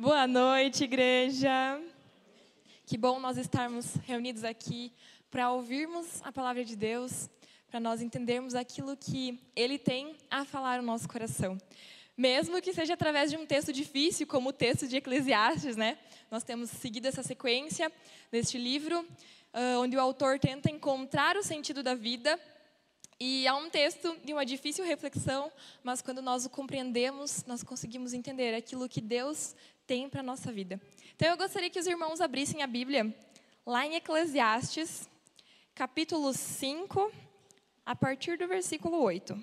Boa noite, igreja. Que bom nós estarmos reunidos aqui para ouvirmos a palavra de Deus, para nós entendermos aquilo que Ele tem a falar no nosso coração. Mesmo que seja através de um texto difícil, como o texto de Eclesiastes, né? Nós temos seguido essa sequência deste livro, onde o autor tenta encontrar o sentido da vida e é um texto de uma difícil reflexão, mas quando nós o compreendemos, nós conseguimos entender aquilo que Deus tem para a nossa vida. Então eu gostaria que os irmãos abrissem a Bíblia lá em Eclesiastes, capítulo 5, a partir do versículo 8.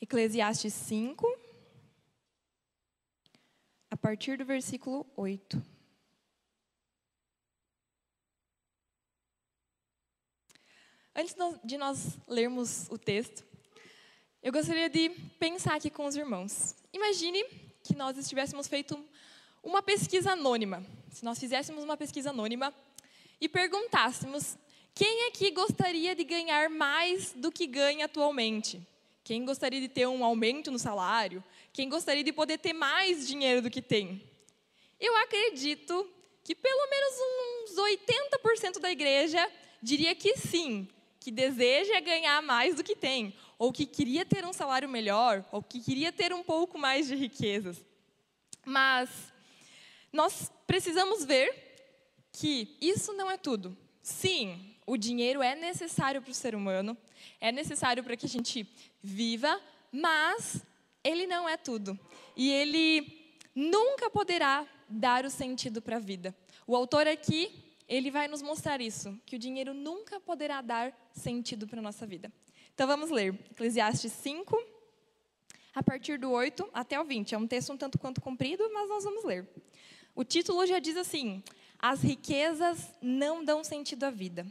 Eclesiastes 5, a partir do versículo 8. Antes de nós lermos o texto, eu gostaria de pensar aqui com os irmãos. Imagine que nós estivéssemos feito uma pesquisa anônima. Se nós fizéssemos uma pesquisa anônima e perguntássemos quem aqui gostaria de ganhar mais do que ganha atualmente? Quem gostaria de ter um aumento no salário? Quem gostaria de poder ter mais dinheiro do que tem? Eu acredito que pelo menos uns 80% da igreja diria que sim, que deseja ganhar mais do que tem, ou que queria ter um salário melhor, ou que queria ter um pouco mais de riquezas. Mas nós precisamos ver que isso não é tudo. Sim, o dinheiro é necessário para o ser humano, é necessário para que a gente viva, mas ele não é tudo. E ele nunca poderá dar o sentido para a vida. O autor aqui ele vai nos mostrar isso, que o dinheiro nunca poderá dar sentido para a nossa vida. Então vamos ler Eclesiastes 5, a partir do 8 até o 20. É um texto um tanto quanto comprido, mas nós vamos ler. O título já diz assim: As riquezas não dão sentido à vida.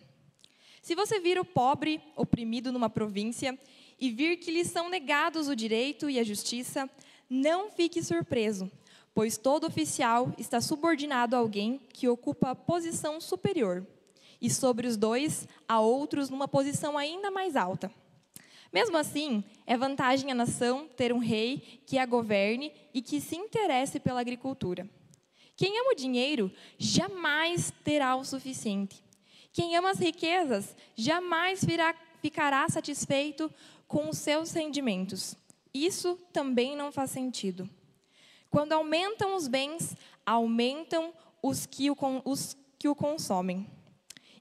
Se você vir o pobre oprimido numa província e vir que lhe são negados o direito e a justiça, não fique surpreso pois todo oficial está subordinado a alguém que ocupa a posição superior, e sobre os dois há outros numa posição ainda mais alta. Mesmo assim, é vantagem à nação ter um rei que a governe e que se interesse pela agricultura. Quem ama o dinheiro jamais terá o suficiente. Quem ama as riquezas jamais virá, ficará satisfeito com os seus rendimentos. Isso também não faz sentido. Quando aumentam os bens, aumentam os que o, os que o consomem.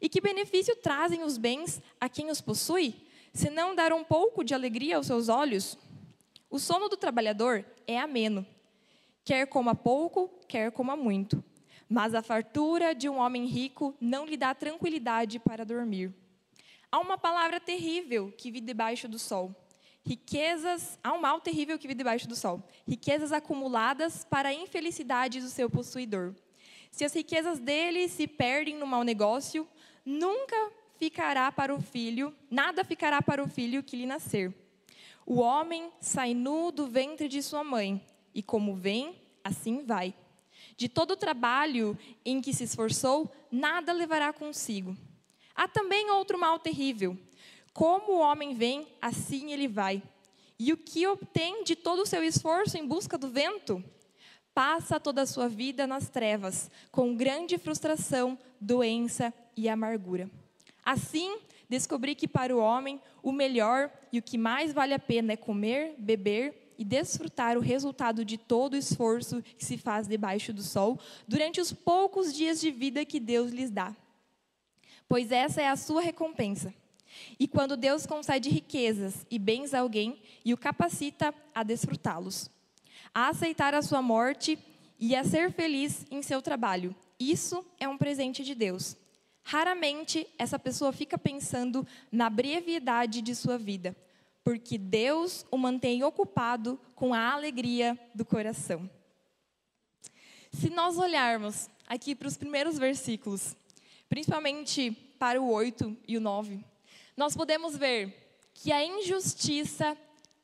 E que benefício trazem os bens a quem os possui, se não dar um pouco de alegria aos seus olhos? O sono do trabalhador é ameno, quer coma pouco, quer coma muito. Mas a fartura de um homem rico não lhe dá tranquilidade para dormir. Há uma palavra terrível que vive debaixo do sol riquezas, há um mal terrível que vive debaixo do sol. Riquezas acumuladas para a infelicidade do seu possuidor. Se as riquezas dele se perdem no mau negócio, nunca ficará para o filho, nada ficará para o filho que lhe nascer. O homem sai nu do ventre de sua mãe, e como vem, assim vai. De todo o trabalho em que se esforçou, nada levará consigo. Há também outro mal terrível, como o homem vem, assim ele vai. E o que obtém de todo o seu esforço em busca do vento? Passa toda a sua vida nas trevas, com grande frustração, doença e amargura. Assim, descobri que para o homem o melhor e o que mais vale a pena é comer, beber e desfrutar o resultado de todo o esforço que se faz debaixo do sol durante os poucos dias de vida que Deus lhes dá. Pois essa é a sua recompensa e quando Deus concede riquezas e bens a alguém e o capacita a desfrutá-los, a aceitar a sua morte e a ser feliz em seu trabalho. Isso é um presente de Deus. Raramente essa pessoa fica pensando na brevidade de sua vida, porque Deus o mantém ocupado com a alegria do coração. Se nós olharmos aqui para os primeiros versículos, principalmente para o 8 e o 9, nós podemos ver que a injustiça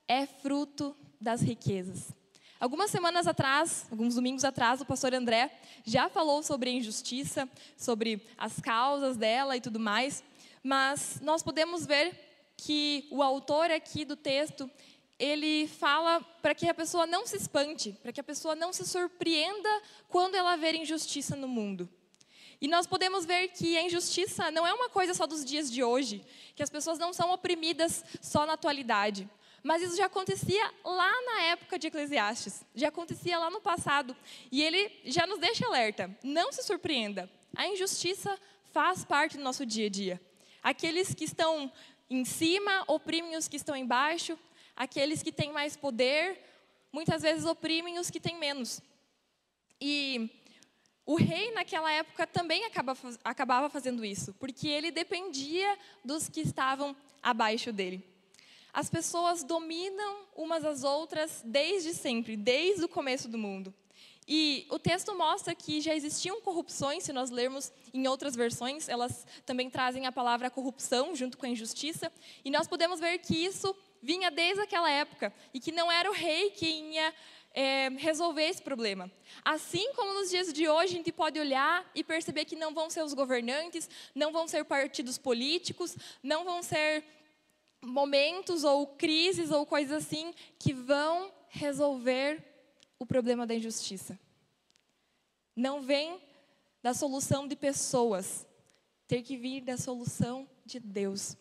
é fruto das riquezas. Algumas semanas atrás, alguns domingos atrás, o pastor André já falou sobre a injustiça, sobre as causas dela e tudo mais, mas nós podemos ver que o autor aqui do texto ele fala para que a pessoa não se espante, para que a pessoa não se surpreenda quando ela ver injustiça no mundo. E nós podemos ver que a injustiça não é uma coisa só dos dias de hoje, que as pessoas não são oprimidas só na atualidade. Mas isso já acontecia lá na época de Eclesiastes, já acontecia lá no passado. E ele já nos deixa alerta: não se surpreenda, a injustiça faz parte do nosso dia a dia. Aqueles que estão em cima oprimem os que estão embaixo, aqueles que têm mais poder muitas vezes oprimem os que têm menos. E o rei, naquela época, também acaba, acabava fazendo isso, porque ele dependia dos que estavam abaixo dele. As pessoas dominam umas às outras desde sempre, desde o começo do mundo. E o texto mostra que já existiam corrupções, se nós lermos em outras versões, elas também trazem a palavra corrupção junto com a injustiça. E nós podemos ver que isso vinha desde aquela época e que não era o rei que ia é, resolver esse problema. Assim como nos dias de hoje a gente pode olhar e perceber que não vão ser os governantes, não vão ser partidos políticos, não vão ser momentos ou crises ou coisas assim que vão resolver o problema da injustiça. Não vem da solução de pessoas, ter que vir da solução de Deus.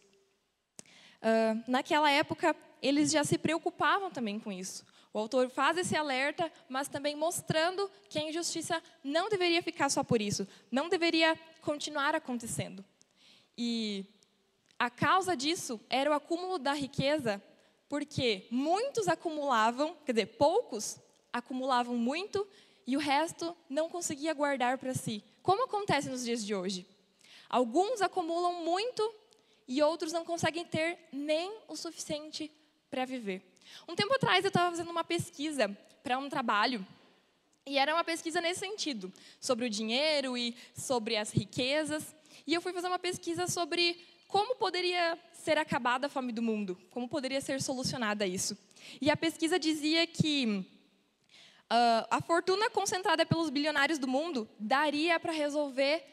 Uh, naquela época, eles já se preocupavam também com isso. O autor faz esse alerta, mas também mostrando que a injustiça não deveria ficar só por isso, não deveria continuar acontecendo. E a causa disso era o acúmulo da riqueza, porque muitos acumulavam, quer dizer, poucos acumulavam muito e o resto não conseguia guardar para si. Como acontece nos dias de hoje? Alguns acumulam muito e outros não conseguem ter nem o suficiente para viver. Um tempo atrás eu estava fazendo uma pesquisa para um trabalho e era uma pesquisa nesse sentido, sobre o dinheiro e sobre as riquezas. E eu fui fazer uma pesquisa sobre como poderia ser acabada a fome do mundo, como poderia ser solucionada isso. E a pesquisa dizia que uh, a fortuna concentrada pelos bilionários do mundo daria para resolver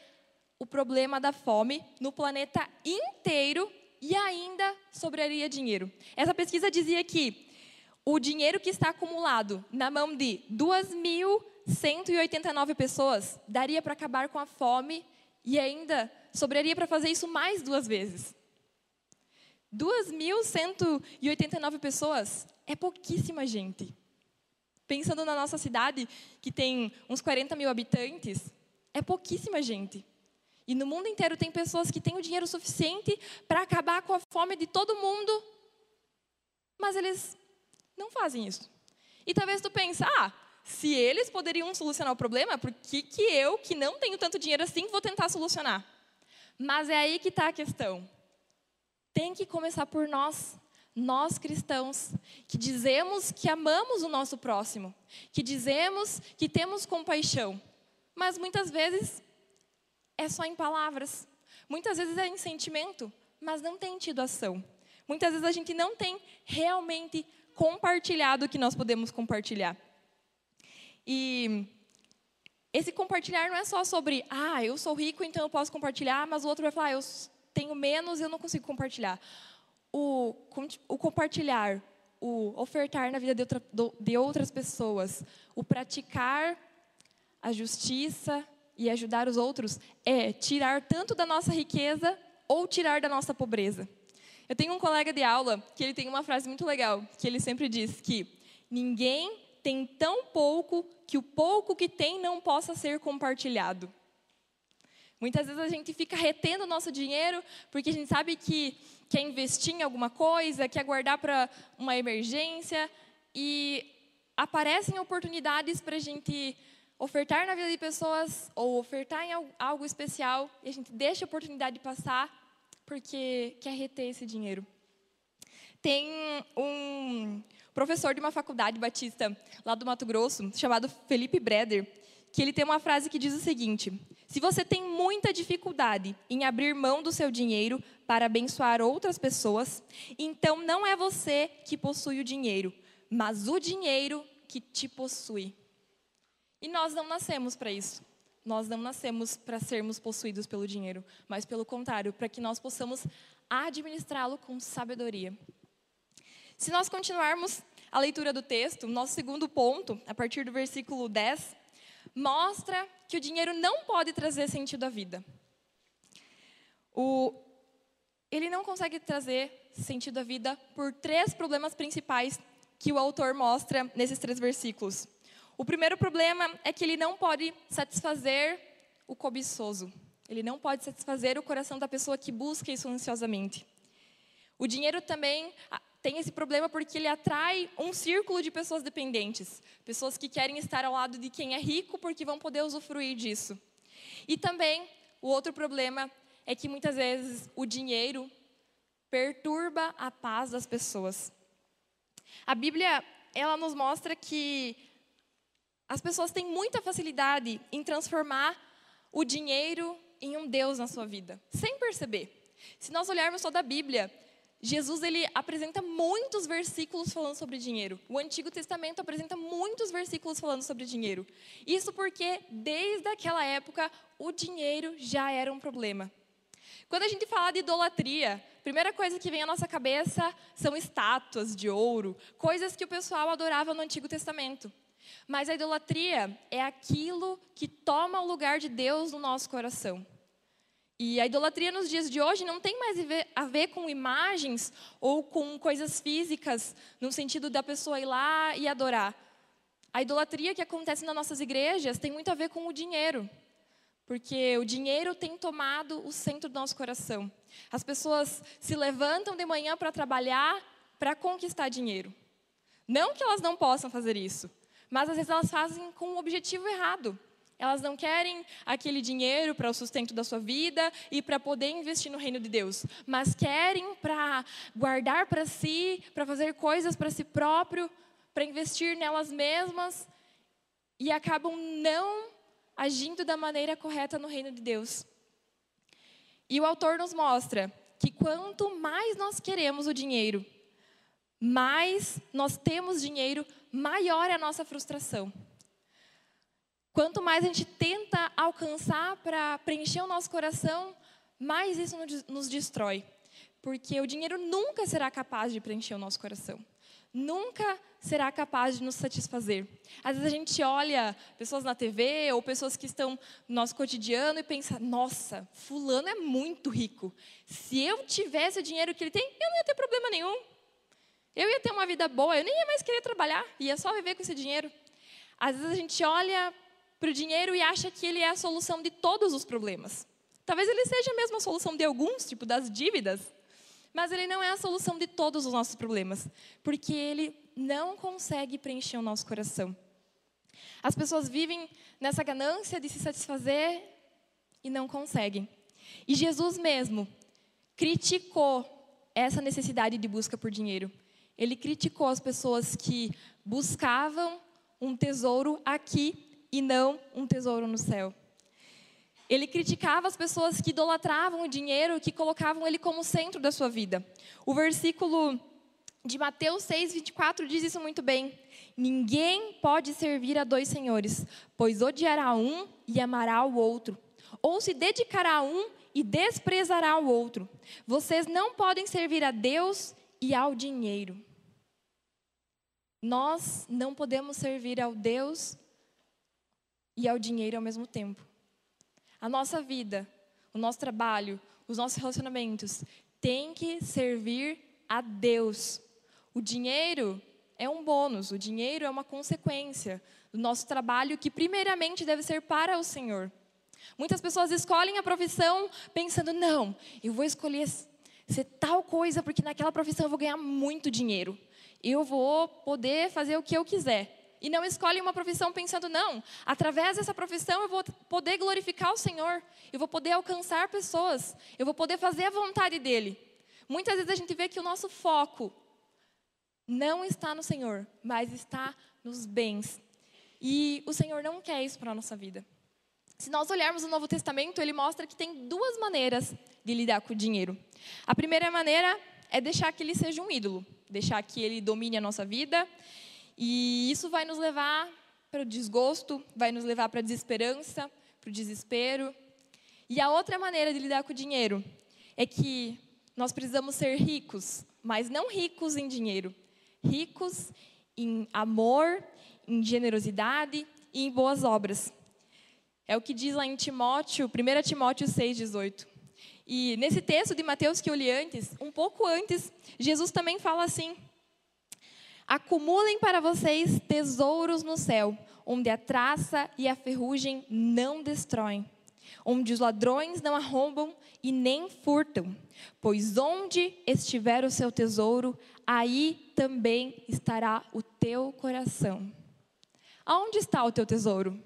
o problema da fome no planeta inteiro e ainda sobraria dinheiro. Essa pesquisa dizia que o dinheiro que está acumulado na mão de 2.189 pessoas daria para acabar com a fome e ainda sobraria para fazer isso mais duas vezes. 2.189 pessoas é pouquíssima gente. Pensando na nossa cidade, que tem uns 40 mil habitantes, é pouquíssima gente. E no mundo inteiro tem pessoas que têm o dinheiro suficiente para acabar com a fome de todo mundo, mas eles não fazem isso. E talvez tu pense, ah, se eles poderiam solucionar o problema, por que, que eu, que não tenho tanto dinheiro assim, vou tentar solucionar? Mas é aí que está a questão. Tem que começar por nós, nós cristãos, que dizemos que amamos o nosso próximo, que dizemos que temos compaixão, mas muitas vezes é só em palavras, muitas vezes é em sentimento, mas não tem tido ação. Muitas vezes a gente não tem realmente compartilhado o que nós podemos compartilhar. E esse compartilhar não é só sobre, ah, eu sou rico, então eu posso compartilhar, mas o outro vai falar, ah, eu tenho menos e eu não consigo compartilhar. O, o compartilhar, o ofertar na vida de, outra, de outras pessoas, o praticar a justiça e ajudar os outros, é tirar tanto da nossa riqueza ou tirar da nossa pobreza. Eu tenho um colega de aula que ele tem uma frase muito legal, que ele sempre diz que ninguém tem tão pouco que o pouco que tem não possa ser compartilhado. Muitas vezes a gente fica retendo o nosso dinheiro porque a gente sabe que quer investir em alguma coisa, quer guardar para uma emergência e aparecem oportunidades para a gente ofertar na vida de pessoas ou ofertar em algo especial e a gente deixa a oportunidade passar porque quer reter esse dinheiro. Tem um professor de uma faculdade batista lá do Mato Grosso, chamado Felipe Breder, que ele tem uma frase que diz o seguinte: Se você tem muita dificuldade em abrir mão do seu dinheiro para abençoar outras pessoas, então não é você que possui o dinheiro, mas o dinheiro que te possui. E nós não nascemos para isso. Nós não nascemos para sermos possuídos pelo dinheiro, mas pelo contrário, para que nós possamos administrá-lo com sabedoria. Se nós continuarmos a leitura do texto, nosso segundo ponto, a partir do versículo 10, mostra que o dinheiro não pode trazer sentido à vida. O, ele não consegue trazer sentido à vida por três problemas principais que o autor mostra nesses três versículos. O primeiro problema é que ele não pode satisfazer o cobiçoso. Ele não pode satisfazer o coração da pessoa que busca isso ansiosamente. O dinheiro também ah, tem esse problema porque ele atrai um círculo de pessoas dependentes, pessoas que querem estar ao lado de quem é rico porque vão poder usufruir disso. E também o outro problema é que muitas vezes o dinheiro perturba a paz das pessoas. A Bíblia, ela nos mostra que as pessoas têm muita facilidade em transformar o dinheiro em um Deus na sua vida, sem perceber. Se nós olharmos toda a Bíblia, Jesus ele apresenta muitos versículos falando sobre dinheiro. O Antigo Testamento apresenta muitos versículos falando sobre dinheiro. Isso porque desde aquela época o dinheiro já era um problema. Quando a gente fala de idolatria, a primeira coisa que vem à nossa cabeça são estátuas de ouro, coisas que o pessoal adorava no Antigo Testamento. Mas a idolatria é aquilo que toma o lugar de Deus no nosso coração. E a idolatria nos dias de hoje não tem mais a ver com imagens ou com coisas físicas, no sentido da pessoa ir lá e adorar. A idolatria que acontece nas nossas igrejas tem muito a ver com o dinheiro. Porque o dinheiro tem tomado o centro do nosso coração. As pessoas se levantam de manhã para trabalhar para conquistar dinheiro. Não que elas não possam fazer isso, mas às vezes elas fazem com um objetivo errado. Elas não querem aquele dinheiro para o sustento da sua vida e para poder investir no reino de Deus, mas querem para guardar para si, para fazer coisas para si próprio, para investir nelas mesmas e acabam não agindo da maneira correta no reino de Deus. E o autor nos mostra que quanto mais nós queremos o dinheiro, mais nós temos dinheiro, maior é a nossa frustração. Quanto mais a gente tenta alcançar para preencher o nosso coração, mais isso nos destrói. Porque o dinheiro nunca será capaz de preencher o nosso coração nunca será capaz de nos satisfazer. Às vezes a gente olha pessoas na TV ou pessoas que estão no nosso cotidiano e pensa: nossa, Fulano é muito rico. Se eu tivesse o dinheiro que ele tem, eu não ia ter problema nenhum. Eu ia ter uma vida boa, eu nem ia mais querer trabalhar, ia só viver com esse dinheiro. Às vezes a gente olha para o dinheiro e acha que ele é a solução de todos os problemas. Talvez ele seja mesmo a solução de alguns, tipo das dívidas, mas ele não é a solução de todos os nossos problemas, porque ele não consegue preencher o nosso coração. As pessoas vivem nessa ganância de se satisfazer e não conseguem. E Jesus mesmo criticou essa necessidade de busca por dinheiro. Ele criticou as pessoas que buscavam um tesouro aqui e não um tesouro no céu. Ele criticava as pessoas que idolatravam o dinheiro, que colocavam ele como centro da sua vida. O versículo de Mateus 6, 24 diz isso muito bem. Ninguém pode servir a dois senhores, pois odiará um e amará o outro, ou se dedicará a um e desprezará o outro. Vocês não podem servir a Deus e ao dinheiro. Nós não podemos servir ao Deus e ao dinheiro ao mesmo tempo. A nossa vida, o nosso trabalho, os nossos relacionamentos tem que servir a Deus. O dinheiro é um bônus, o dinheiro é uma consequência do nosso trabalho que primeiramente deve ser para o Senhor. Muitas pessoas escolhem a profissão pensando, não, eu vou escolher ser tal coisa porque naquela profissão eu vou ganhar muito dinheiro. Eu vou poder fazer o que eu quiser e não escolhem uma profissão pensando, não, através dessa profissão eu vou poder glorificar o Senhor, eu vou poder alcançar pessoas, eu vou poder fazer a vontade dEle. Muitas vezes a gente vê que o nosso foco não está no Senhor, mas está nos bens. E o Senhor não quer isso para a nossa vida. Se nós olharmos o Novo Testamento, ele mostra que tem duas maneiras de lidar com o dinheiro. A primeira maneira é deixar que ele seja um ídolo, deixar que ele domine a nossa vida e isso vai nos levar para o desgosto, vai nos levar para a desesperança, para o desespero. E a outra maneira de lidar com o dinheiro é que nós precisamos ser ricos, mas não ricos em dinheiro, ricos em amor, em generosidade e em boas obras. É o que diz lá em Timóteo, 1 Timóteo 6,18. E nesse texto de Mateus que eu li antes, um pouco antes, Jesus também fala assim: Acumulem para vocês tesouros no céu, onde a traça e a ferrugem não destroem, onde os ladrões não arrombam e nem furtam. Pois onde estiver o seu tesouro, aí também estará o teu coração. Aonde está o teu tesouro?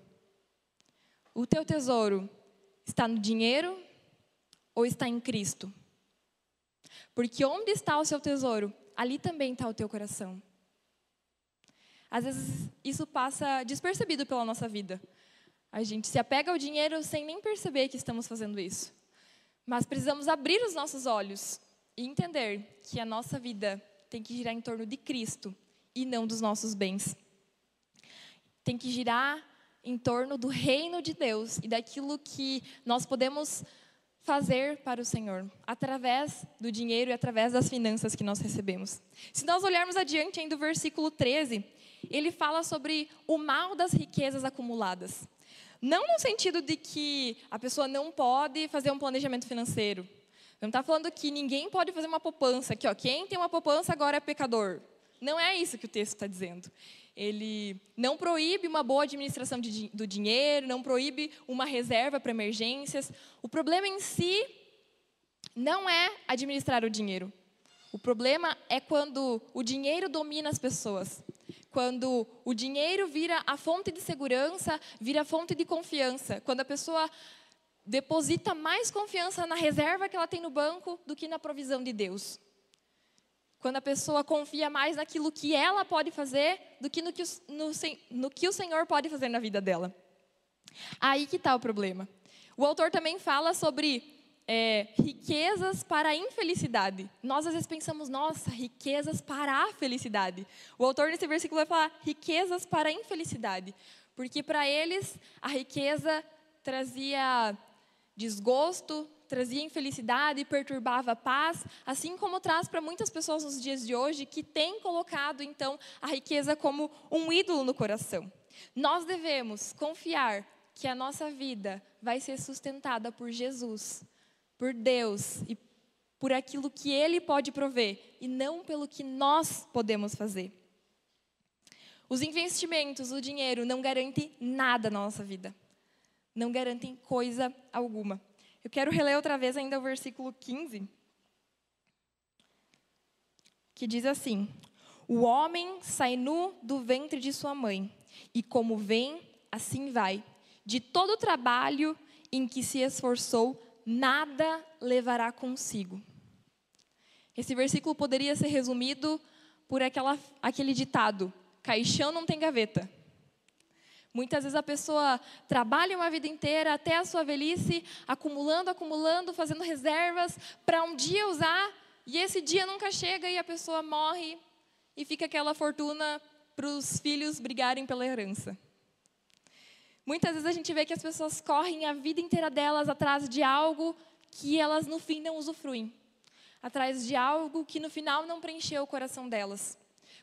O teu tesouro está no dinheiro ou está em Cristo? Porque onde está o seu tesouro, ali também está o teu coração. Às vezes isso passa despercebido pela nossa vida. A gente se apega ao dinheiro sem nem perceber que estamos fazendo isso. Mas precisamos abrir os nossos olhos e entender que a nossa vida tem que girar em torno de Cristo e não dos nossos bens. Tem que girar em torno do reino de Deus e daquilo que nós podemos fazer para o Senhor, através do dinheiro e através das finanças que nós recebemos. Se nós olharmos adiante ainda o versículo 13, ele fala sobre o mal das riquezas acumuladas. Não no sentido de que a pessoa não pode fazer um planejamento financeiro. Não está falando que ninguém pode fazer uma poupança. Que ó, quem tem uma poupança agora é pecador. Não é isso que o texto está dizendo. Ele não proíbe uma boa administração de, do dinheiro, não proíbe uma reserva para emergências. O problema em si não é administrar o dinheiro. O problema é quando o dinheiro domina as pessoas quando o dinheiro vira a fonte de segurança, vira a fonte de confiança, quando a pessoa deposita mais confiança na reserva que ela tem no banco do que na provisão de Deus. Quando a pessoa confia mais naquilo que ela pode fazer do que no que o, no, no que o Senhor pode fazer na vida dela. Aí que está o problema. O autor também fala sobre é, riquezas para a infelicidade. Nós às vezes pensamos, nossa, riquezas para a felicidade. O autor nesse versículo vai falar riquezas para a infelicidade, porque para eles a riqueza trazia desgosto, trazia infelicidade, perturbava a paz, assim como traz para muitas pessoas nos dias de hoje que têm colocado então a riqueza como um ídolo no coração. Nós devemos confiar que a nossa vida vai ser sustentada por Jesus, por Deus e por aquilo que Ele pode prover e não pelo que nós podemos fazer. Os investimentos, o dinheiro, não garantem nada na nossa vida. Não garantem coisa alguma. Eu quero reler outra vez ainda o versículo 15, que diz assim: O homem sai nu do ventre de sua mãe, e como vem, assim vai. De todo o trabalho em que se esforçou, nada levará consigo. Esse versículo poderia ser resumido por aquela, aquele ditado: caixão não tem gaveta. Muitas vezes a pessoa trabalha uma vida inteira até a sua velhice, acumulando, acumulando, fazendo reservas para um dia usar, e esse dia nunca chega e a pessoa morre e fica aquela fortuna para os filhos brigarem pela herança. Muitas vezes a gente vê que as pessoas correm a vida inteira delas atrás de algo que elas no fim não usufruem, atrás de algo que no final não preencheu o coração delas.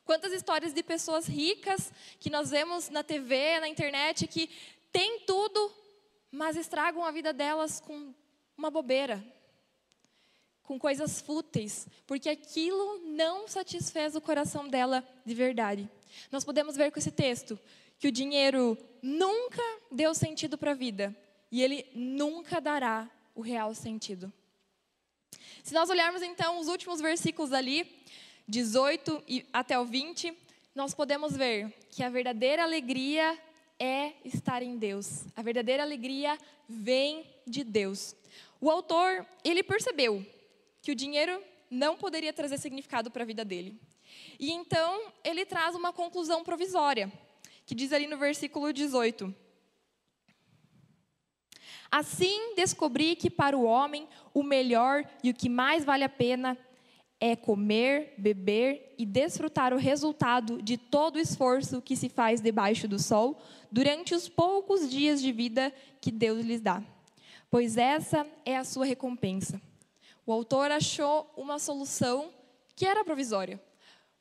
Quantas histórias de pessoas ricas que nós vemos na TV, na internet, que têm tudo, mas estragam a vida delas com uma bobeira, com coisas fúteis, porque aquilo não satisfez o coração dela de verdade. Nós podemos ver com esse texto que o dinheiro nunca deu sentido para a vida e ele nunca dará o real sentido. Se nós olharmos então os últimos versículos ali, 18 e até o 20, nós podemos ver que a verdadeira alegria é estar em Deus. A verdadeira alegria vem de Deus. O autor, ele percebeu que o dinheiro não poderia trazer significado para a vida dele. E então ele traz uma conclusão provisória que diz ali no versículo 18: Assim descobri que para o homem o melhor e o que mais vale a pena é comer, beber e desfrutar o resultado de todo o esforço que se faz debaixo do sol durante os poucos dias de vida que Deus lhes dá, pois essa é a sua recompensa. O autor achou uma solução que era provisória,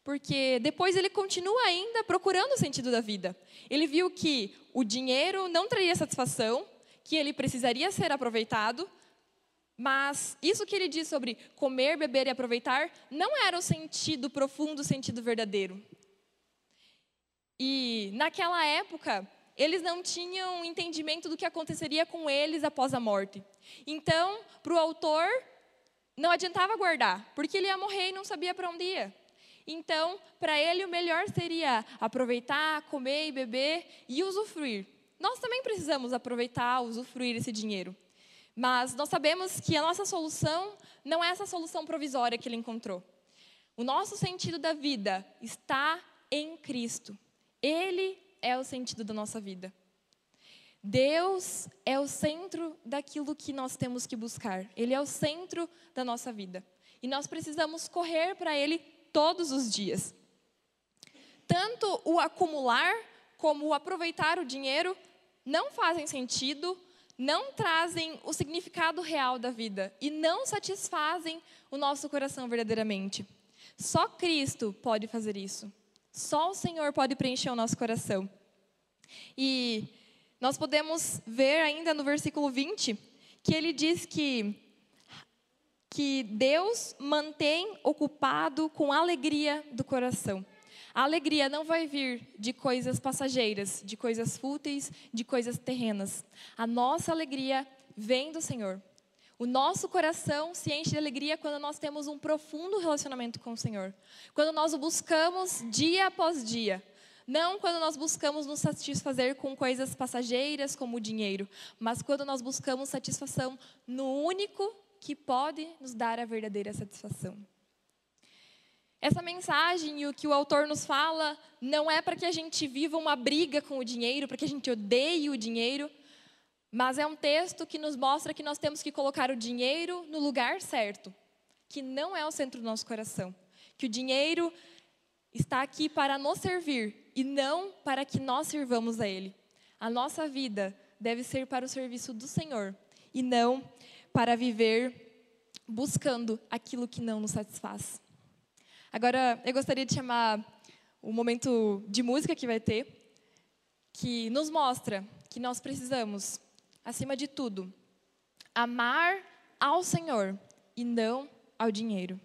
porque depois ele continua ainda procurando o sentido da vida. Ele viu que o dinheiro não traria satisfação, que ele precisaria ser aproveitado, mas isso que ele diz sobre comer, beber e aproveitar não era o sentido profundo, o sentido verdadeiro. E naquela época, eles não tinham entendimento do que aconteceria com eles após a morte. Então, para o autor, não adiantava guardar, porque ele ia morrer e não sabia para onde ia. Então, para ele, o melhor seria aproveitar, comer e beber e usufruir. Nós também precisamos aproveitar, usufruir esse dinheiro. Mas nós sabemos que a nossa solução não é essa solução provisória que ele encontrou. O nosso sentido da vida está em Cristo. Ele é o sentido da nossa vida. Deus é o centro daquilo que nós temos que buscar. Ele é o centro da nossa vida. E nós precisamos correr para Ele todos os dias. Tanto o acumular como o aproveitar o dinheiro não fazem sentido, não trazem o significado real da vida e não satisfazem o nosso coração verdadeiramente. Só Cristo pode fazer isso. Só o Senhor pode preencher o nosso coração. E nós podemos ver ainda no versículo 20 que ele diz que que Deus mantém ocupado com alegria do coração. A alegria não vai vir de coisas passageiras, de coisas fúteis, de coisas terrenas. A nossa alegria vem do Senhor. O nosso coração se enche de alegria quando nós temos um profundo relacionamento com o Senhor. Quando nós o buscamos dia após dia. Não quando nós buscamos nos satisfazer com coisas passageiras como o dinheiro, mas quando nós buscamos satisfação no único que pode nos dar a verdadeira satisfação. Essa mensagem e o que o autor nos fala não é para que a gente viva uma briga com o dinheiro, para que a gente odeie o dinheiro, mas é um texto que nos mostra que nós temos que colocar o dinheiro no lugar certo, que não é o centro do nosso coração, que o dinheiro está aqui para nos servir e não para que nós sirvamos a ele. A nossa vida deve ser para o serviço do Senhor e não para viver buscando aquilo que não nos satisfaz. Agora, eu gostaria de chamar o momento de música que vai ter, que nos mostra que nós precisamos, acima de tudo, amar ao Senhor e não ao dinheiro.